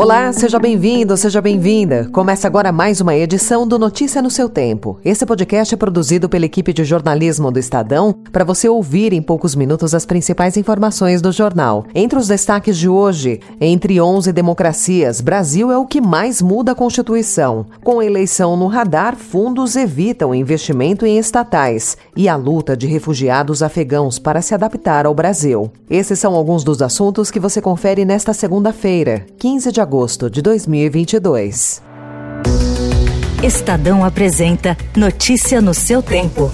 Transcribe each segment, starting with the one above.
Olá, seja bem-vindo, seja bem-vinda. Começa agora mais uma edição do Notícia no seu Tempo. Esse podcast é produzido pela equipe de jornalismo do Estadão para você ouvir em poucos minutos as principais informações do jornal. Entre os destaques de hoje, entre 11 democracias, Brasil é o que mais muda a Constituição. Com a eleição no radar, fundos evitam investimento em estatais e a luta de refugiados afegãos para se adaptar ao Brasil. Esses são alguns dos assuntos que você confere nesta segunda-feira, 15 de agosto agosto de 2022. Estadão apresenta Notícia no seu tempo.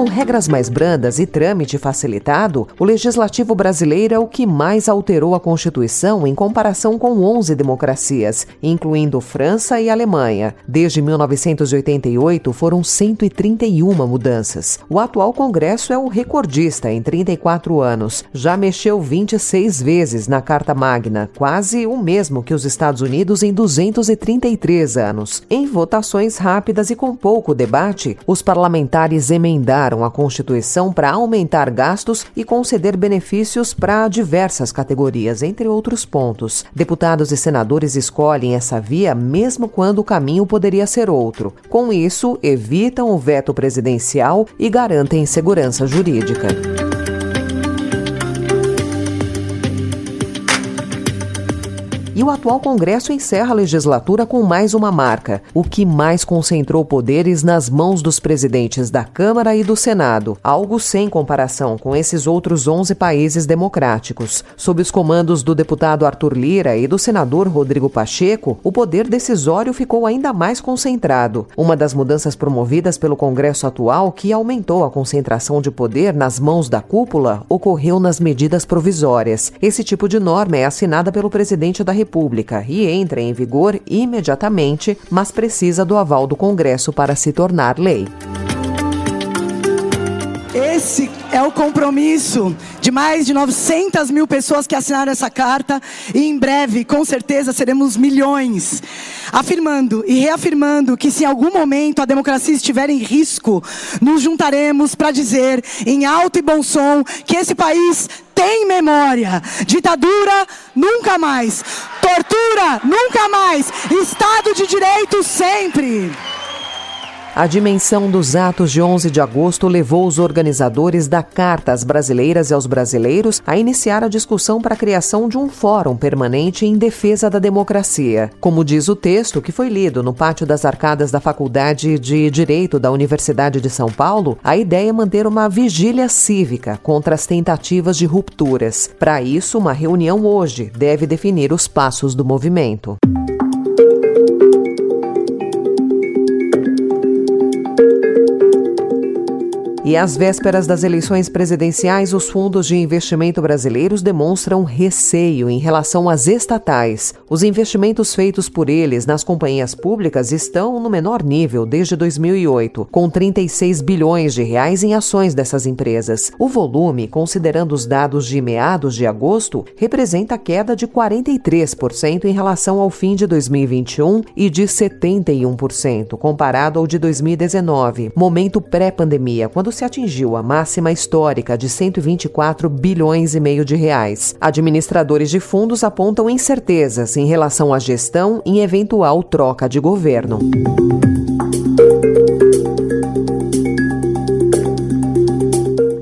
Com regras mais brandas e trâmite facilitado, o legislativo brasileiro é o que mais alterou a Constituição em comparação com 11 democracias, incluindo França e Alemanha. Desde 1988 foram 131 mudanças. O atual Congresso é o recordista em 34 anos. Já mexeu 26 vezes na Carta Magna, quase o mesmo que os Estados Unidos em 233 anos. Em votações rápidas e com pouco debate, os parlamentares emendaram a Constituição para aumentar gastos e conceder benefícios para diversas categorias, entre outros pontos. Deputados e senadores escolhem essa via mesmo quando o caminho poderia ser outro. Com isso, evitam o veto presidencial e garantem segurança jurídica. E o atual Congresso encerra a legislatura com mais uma marca, o que mais concentrou poderes nas mãos dos presidentes da Câmara e do Senado, algo sem comparação com esses outros 11 países democráticos. Sob os comandos do deputado Arthur Lira e do senador Rodrigo Pacheco, o poder decisório ficou ainda mais concentrado. Uma das mudanças promovidas pelo Congresso atual, que aumentou a concentração de poder nas mãos da cúpula, ocorreu nas medidas provisórias. Esse tipo de norma é assinada pelo presidente da República e entra em vigor imediatamente, mas precisa do aval do Congresso para se tornar lei. Esse é o compromisso de mais de 900 mil pessoas que assinaram essa carta e em breve, com certeza, seremos milhões. Afirmando e reafirmando que se em algum momento a democracia estiver em risco, nos juntaremos para dizer em alto e bom som que esse país tem memória. Ditadura, nunca mais. Tortura, nunca mais. Estado de Direito, sempre. A dimensão dos atos de 11 de agosto levou os organizadores da Carta às Brasileiras e aos Brasileiros a iniciar a discussão para a criação de um fórum permanente em defesa da democracia. Como diz o texto que foi lido no pátio das arcadas da Faculdade de Direito da Universidade de São Paulo, a ideia é manter uma vigília cívica contra as tentativas de rupturas. Para isso, uma reunião hoje deve definir os passos do movimento. E às vésperas das eleições presidenciais, os fundos de investimento brasileiros demonstram receio em relação às estatais. Os investimentos feitos por eles nas companhias públicas estão no menor nível desde 2008, com 36 bilhões de reais em ações dessas empresas. O volume, considerando os dados de meados de agosto, representa queda de 43% em relação ao fim de 2021 e de 71% comparado ao de 2019, momento pré-pandemia, quando se atingiu a máxima histórica de 124 bilhões e meio de reais. Administradores de fundos apontam incertezas em relação à gestão em eventual troca de governo.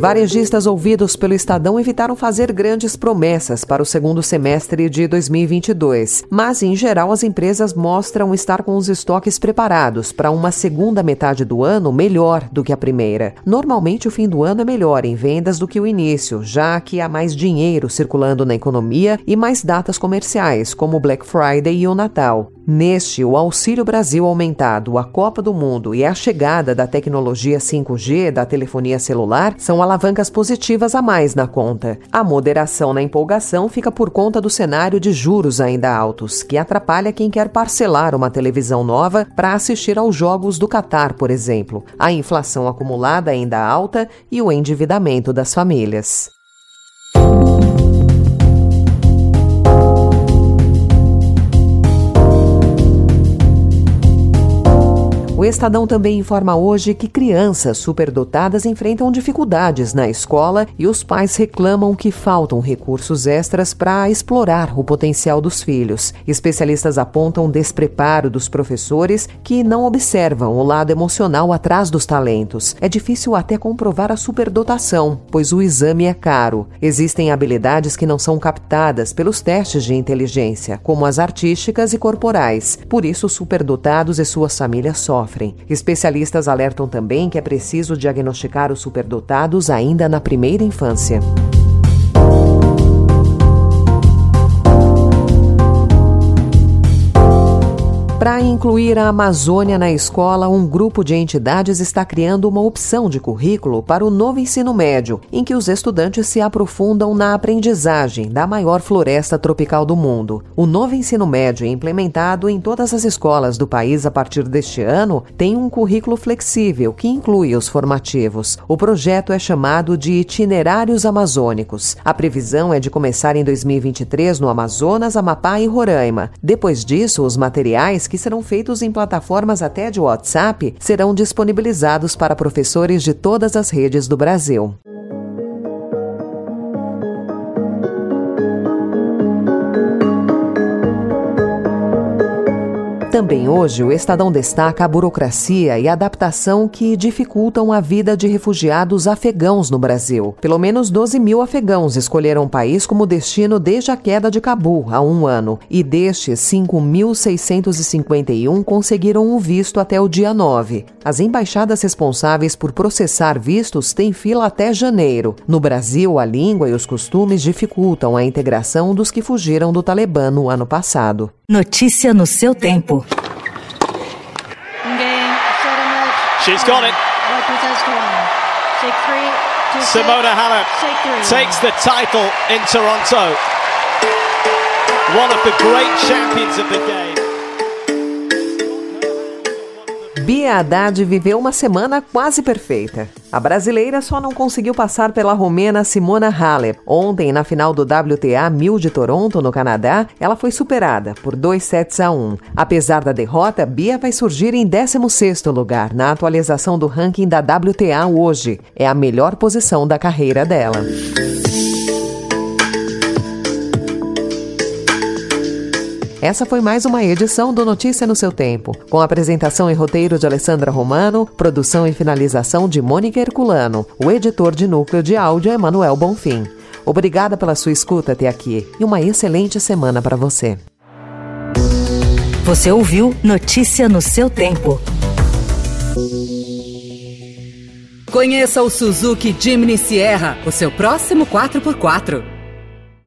Varejistas ouvidos pelo Estadão evitaram fazer grandes promessas para o segundo semestre de 2022, mas em geral as empresas mostram estar com os estoques preparados para uma segunda metade do ano melhor do que a primeira. Normalmente o fim do ano é melhor em vendas do que o início, já que há mais dinheiro circulando na economia e mais datas comerciais, como o Black Friday e o Natal. Neste, o Auxílio Brasil aumentado, a Copa do Mundo e a chegada da tecnologia 5G da telefonia celular são alavancas positivas a mais na conta. A moderação na empolgação fica por conta do cenário de juros ainda altos, que atrapalha quem quer parcelar uma televisão nova para assistir aos jogos do Catar, por exemplo. A inflação acumulada ainda alta e o endividamento das famílias. Estadão também informa hoje que crianças superdotadas enfrentam dificuldades na escola e os pais reclamam que faltam recursos extras para explorar o potencial dos filhos. Especialistas apontam despreparo dos professores que não observam o lado emocional atrás dos talentos. É difícil até comprovar a superdotação, pois o exame é caro. Existem habilidades que não são captadas pelos testes de inteligência, como as artísticas e corporais. Por isso, superdotados e suas famílias sofrem sofrem. Especialistas alertam também que é preciso diagnosticar os superdotados ainda na primeira infância. Para incluir a Amazônia na escola, um grupo de entidades está criando uma opção de currículo para o novo ensino médio, em que os estudantes se aprofundam na aprendizagem da maior floresta tropical do mundo. O novo ensino médio, implementado em todas as escolas do país a partir deste ano, tem um currículo flexível que inclui os formativos. O projeto é chamado de Itinerários Amazônicos. A previsão é de começar em 2023 no Amazonas, Amapá e Roraima. Depois disso, os materiais que serão feitos em plataformas até de WhatsApp, serão disponibilizados para professores de todas as redes do Brasil. Também hoje, o Estadão destaca a burocracia e a adaptação que dificultam a vida de refugiados afegãos no Brasil. Pelo menos 12 mil afegãos escolheram o país como destino desde a queda de Cabul, há um ano. E destes, 5.651 conseguiram o visto até o dia 9. As embaixadas responsáveis por processar vistos têm fila até janeiro. No Brasil, a língua e os costumes dificultam a integração dos que fugiram do Talibã no ano passado. Notícia no seu tempo. She's got it. Simona Halep takes the title in Toronto. One of the great champions of the game. Bia Haddad viveu uma semana quase perfeita. A brasileira só não conseguiu passar pela romena Simona Halep. Ontem, na final do WTA 1000 de Toronto, no Canadá, ela foi superada por 2 sets a 1. Apesar da derrota, Bia vai surgir em 16º lugar na atualização do ranking da WTA hoje. É a melhor posição da carreira dela. Essa foi mais uma edição do Notícia no seu tempo, com apresentação e roteiro de Alessandra Romano, produção e finalização de Mônica Herculano. O editor de núcleo de áudio é Manuel Bonfim. Obrigada pela sua escuta até aqui e uma excelente semana para você. Você ouviu Notícia no seu tempo. Conheça o Suzuki Jimny Sierra, o seu próximo 4x4.